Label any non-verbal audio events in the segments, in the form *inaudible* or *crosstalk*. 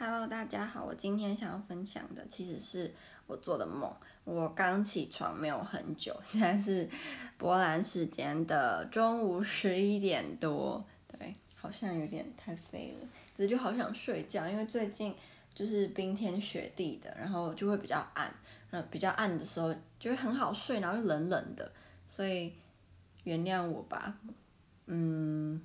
Hello，大家好，我今天想要分享的其实是我做的梦。我刚起床没有很久，现在是波兰时间的中午十一点多，对，好像有点太飞了，可是就好想睡觉，因为最近就是冰天雪地的，然后就会比较暗，嗯，比较暗的时候就会很好睡，然后又冷冷的，所以原谅我吧。嗯，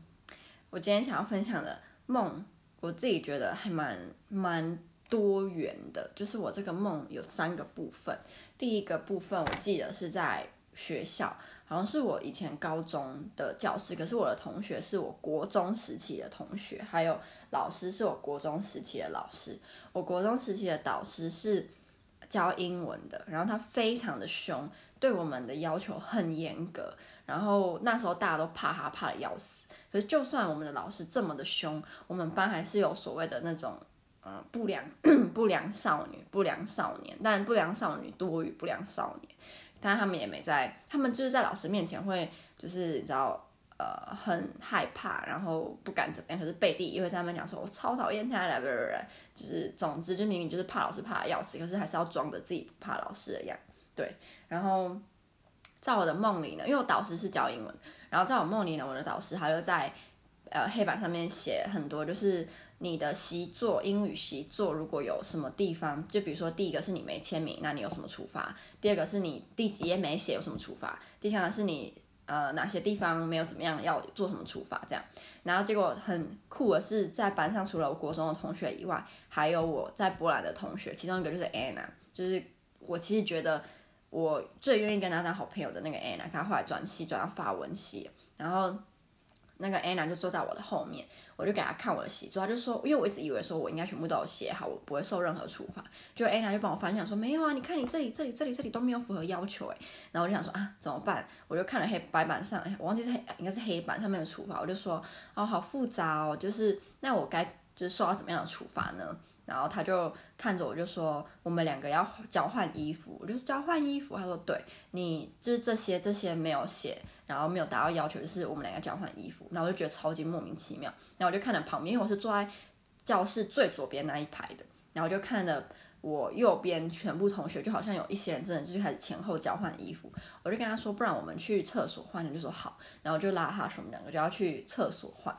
我今天想要分享的梦。我自己觉得还蛮蛮多元的，就是我这个梦有三个部分。第一个部分我记得是在学校，好像是我以前高中的教室，可是我的同学是我国中时期的同学，还有老师是我国中时期的老师。我国中时期的导师是教英文的，然后他非常的凶，对我们的要求很严格，然后那时候大家都怕他，怕的要死。可是，就算我们的老师这么的凶，我们班还是有所谓的那种，嗯、不良 *coughs* 不良少女、不良少年。但不良少女多于不良少年，但他们也没在，他们就是在老师面前会，就是你知道，呃，很害怕，然后不敢怎么样。可是背地也会在他们讲说，我超讨厌他来不来，就是总之就明明就是怕老师怕的要死，可是还是要装着自己不怕老师的样。对，然后。在我的梦里呢，因为我导师是教英文，然后在我梦里呢，我的导师他就在呃黑板上面写很多，就是你的习作，英语习作如果有什么地方，就比如说第一个是你没签名，那你有什么处罚？第二个是你第几页没写，有什么处罚？第三个是你呃哪些地方没有怎么样，要做什么处罚？这样，然后结果很酷的是，在班上除了我国中的同学以外，还有我在波兰的同学，其中一个就是 Anna，就是我其实觉得。我最愿意跟他当好朋友的那个 Anna，他后来转系转到法文系，然后那个 Anna 就坐在我的后面，我就给他看我的习作，他就说，因为我一直以为说我应该全部都有写好，我不会受任何处罚，就 Anna 就帮我翻讲说没有啊，你看你这里这里这里这里都没有符合要求哎，然后我就想说啊怎么办？我就看了黑白板上，我忘记是黑应该是黑板上面的处罚，我就说哦好复杂哦，就是那我该就是受到怎么样的处罚呢？然后他就看着我，就说：“我们两个要交换衣服。”我就：“交换衣服。”他说：“对，你就是这些这些没有写，然后没有达到要求，就是我们两个交换衣服。”然后我就觉得超级莫名其妙。然后我就看着旁边，因为我是坐在教室最左边那一排的，然后就看着我右边全部同学，就好像有一些人真的就开始前后交换衣服。我就跟他说：“不然我们去厕所换。”他就说：“好。”然后就拉他说：“我们两个就要去厕所换。”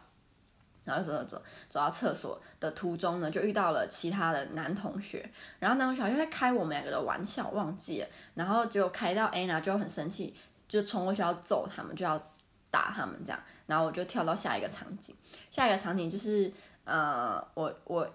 然后走走走，走到厕所的途中呢，就遇到了其他的男同学。然后男同学好像在开我们两个的玩笑，忘记了。然后结果开到 Anna 就很生气，就冲过去要揍他们，就要打他们这样。然后我就跳到下一个场景，下一个场景就是呃，我我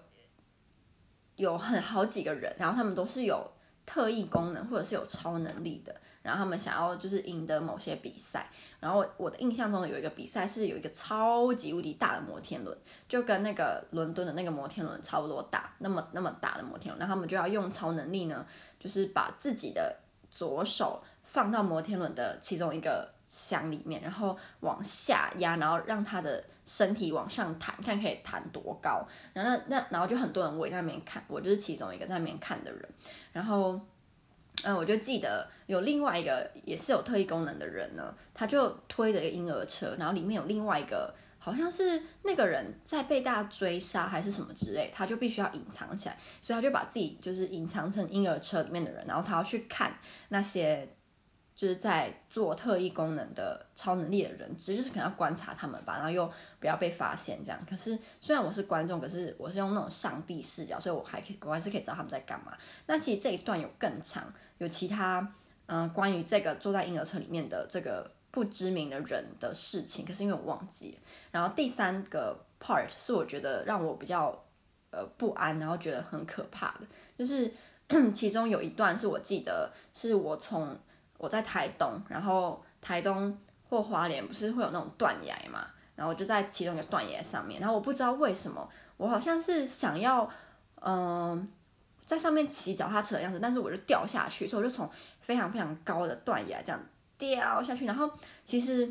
有很好几个人，然后他们都是有特异功能或者是有超能力的。然后他们想要就是赢得某些比赛，然后我的印象中有一个比赛是有一个超级无敌大的摩天轮，就跟那个伦敦的那个摩天轮差不多大，那么那么大的摩天轮，然后他们就要用超能力呢，就是把自己的左手放到摩天轮的其中一个箱里面，然后往下压，然后让他的身体往上弹，看可以弹多高。然后那那然后就很多人围在那边看，我就是其中一个在那边看的人，然后。嗯，我就记得有另外一个也是有特异功能的人呢，他就推着一个婴儿车，然后里面有另外一个，好像是那个人在被大家追杀还是什么之类，他就必须要隐藏起来，所以他就把自己就是隐藏成婴儿车里面的人，然后他要去看那些。就是在做特异功能的超能力的人，其实就是可能要观察他们吧，然后又不要被发现这样。可是虽然我是观众，可是我是用那种上帝视角，所以我还可以，我还是可以知道他们在干嘛。那其实这一段有更长，有其他嗯、关于这个坐在婴儿车里面的这个不知名的人的事情，可是因为我忘记。然后第三个 part 是我觉得让我比较呃不安，然后觉得很可怕的，就是 *clears throat* 其中有一段是我记得是我从。我在台东，然后台东或花莲不是会有那种断崖嘛，然后我就在其中一个断崖上面，然后我不知道为什么，我好像是想要，嗯、在上面骑脚踏车的样子，但是我就掉下去，所以我就从非常非常高的断崖这样掉下去，然后其实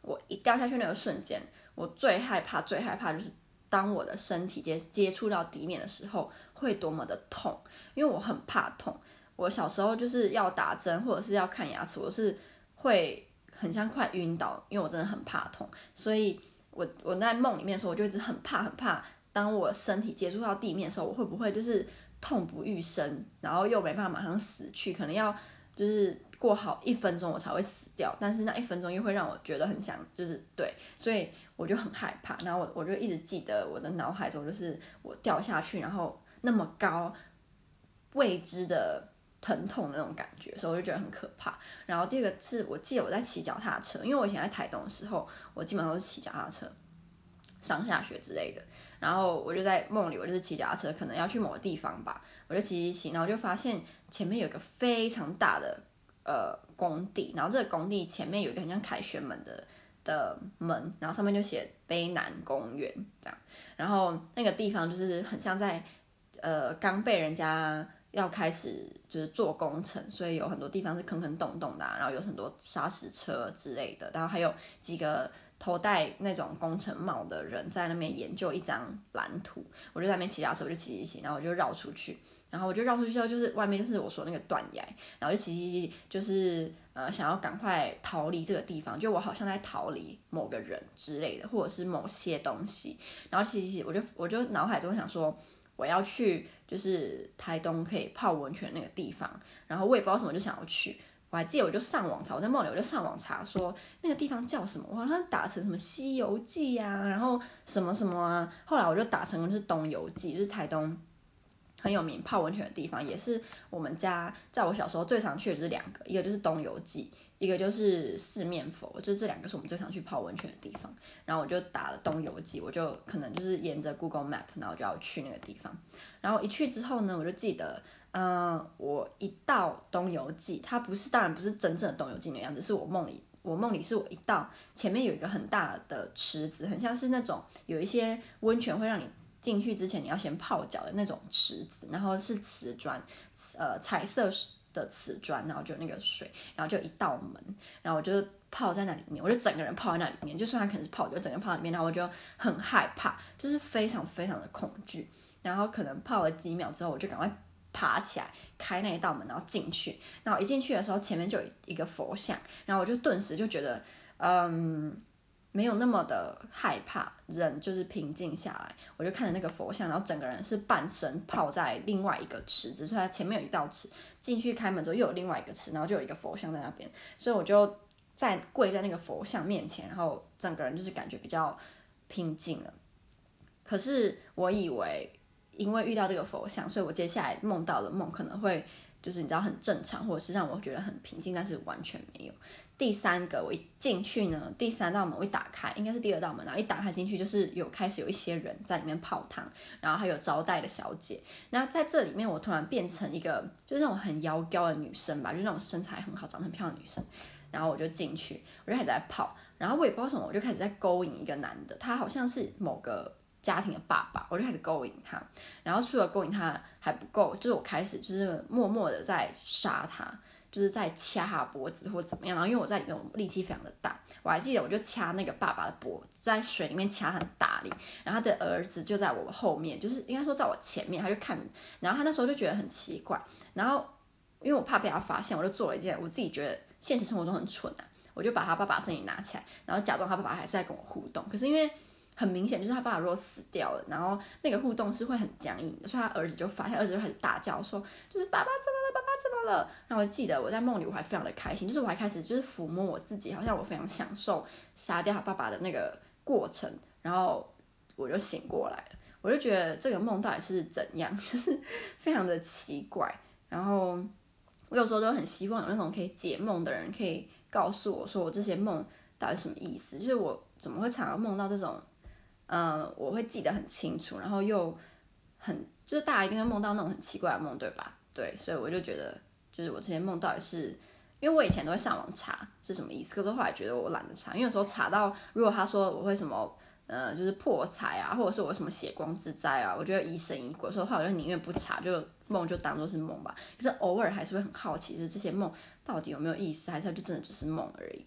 我一掉下去那个瞬间，我最害怕最害怕就是当我的身体接接触到地面的时候会多么的痛，因为我很怕痛。我小时候就是要打针或者是要看牙齿，我是会很像快晕倒，因为我真的很怕痛，所以我我在梦里面的时候，我就一直很怕很怕当我身体接触到地面的时候，我会不会就是痛不欲生，然后又没办法马上死去，可能要就是过好一分钟我才会死掉，但是那一分钟又会让我觉得很想，就是对，所以我就很害怕，然后我我就一直记得我的脑海中就是我掉下去，然后那么高未知的。疼痛的那种感觉，所以我就觉得很可怕。然后第二个是我记得我在骑脚踏车，因为我以前在台东的时候，我基本上都是骑脚踏车上下学之类的。然后我就在梦里，我就是骑脚踏车，可能要去某个地方吧，我就骑骑骑，然后就发现前面有一个非常大的呃工地，然后这个工地前面有一个很像凯旋门的的门，然后上面就写卑南公园这样。然后那个地方就是很像在呃刚被人家。要开始就是做工程，所以有很多地方是坑坑洞洞的，然后有很多砂石车之类的，然后还有几个头戴那种工程帽的人在那边研究一张蓝图。我就在那边骑脚车，我就骑骑骑，然后我就绕出去，然后我就绕出去之后，就是外面就是我说那个断崖，然后就骑骑骑，就是呃想要赶快逃离这个地方，就我好像在逃离某个人之类的，或者是某些东西，然后骑骑骑，我就我就脑海中想说。我要去，就是台东可以泡温泉那个地方，然后我也不知道什么就想要去，我还记得我就上网查，我在梦里我就上网查说那个地方叫什么，我好像打成什么《西游记》啊，然后什么什么啊，后来我就打成就是《东游记》，就是台东很有名泡温泉的地方，也是我们家在我小时候最常去的就是两个，一个就是《东游记》。一个就是四面佛，就这两个是我们最常去泡温泉的地方。然后我就打了东游记，我就可能就是沿着 Google Map，然后就要去那个地方。然后一去之后呢，我就记得，嗯、我一到东游记，它不是，当然不是真正的东游记的样子，是我梦里，我梦里是我一到前面有一个很大的池子，很像是那种有一些温泉会让你进去之前你要先泡脚的那种池子，然后是瓷砖，呃，彩色的瓷砖，然后就那个水，然后就一道门，然后我就泡在那里面，我就整个人泡在那里面，就算它可能是泡，就整个泡在里面，然后我就很害怕，就是非常非常的恐惧，然后可能泡了几秒之后，我就赶快爬起来，开那一道门，然后进去，然后一进去的时候，前面就有一个佛像，然后我就顿时就觉得，嗯。没有那么的害怕，人就是平静下来。我就看着那个佛像，然后整个人是半身泡在另外一个池子，所以它前面有一道池，进去开门之后又有另外一个池，然后就有一个佛像在那边，所以我就在跪在那个佛像面前，然后整个人就是感觉比较平静了。可是我以为，因为遇到这个佛像，所以我接下来梦到的梦可能会就是你知道很正常，或者是让我觉得很平静，但是完全没有。第三个，我一进去呢，第三道门我一打开，应该是第二道门，然后一打开进去就是有开始有一些人在里面泡汤，然后还有招待的小姐。那在这里面，我突然变成一个就是那种很妖娇的女生吧，就是那种身材很好、长得很漂亮的女生。然后我就进去，我就开始在泡，然后我也不知道什么，我就开始在勾引一个男的，他好像是某个家庭的爸爸，我就开始勾引他。然后除了勾引他还不够，就是我开始就是默默的在杀他。就是在掐他脖子或怎么样，然后因为我在里面，我力气非常的大，我还记得我就掐那个爸爸的脖，在水里面掐很大力，然后他的儿子就在我后面，就是应该说在我前面，他就看，然后他那时候就觉得很奇怪，然后因为我怕被他发现，我就做了一件我自己觉得现实生活中很蠢啊，我就把他爸爸身体拿起来，然后假装他爸爸还是在跟我互动，可是因为。很明显就是他爸爸如果死掉了，然后那个互动是会很僵硬的，所以他儿子就发现，儿子就开始大叫说，就是爸爸怎么了，爸爸怎么了？然后我记得我在梦里我还非常的开心，就是我还开始就是抚摸我自己，好像我非常享受杀掉他爸爸的那个过程，然后我就醒过来了，我就觉得这个梦到底是怎样，*laughs* 就是非常的奇怪。然后我有时候都很希望有那种可以解梦的人可以告诉我说我这些梦到底什么意思，就是我怎么会常常梦到这种。嗯，我会记得很清楚，然后又很就是大家一定会梦到那种很奇怪的梦，对吧？对，所以我就觉得，就是我这些梦到底是，因为我以前都会上网查是什么意思，可是后来觉得我懒得查，因为有时候查到，如果他说我会什么，呃，就是破财啊，或者是我什么血光之灾啊，我觉得疑神疑鬼，所以后来我就宁愿不查，就梦就当做是梦吧。可是偶尔还是会很好奇，就是这些梦到底有没有意思，还是就真的只是梦而已。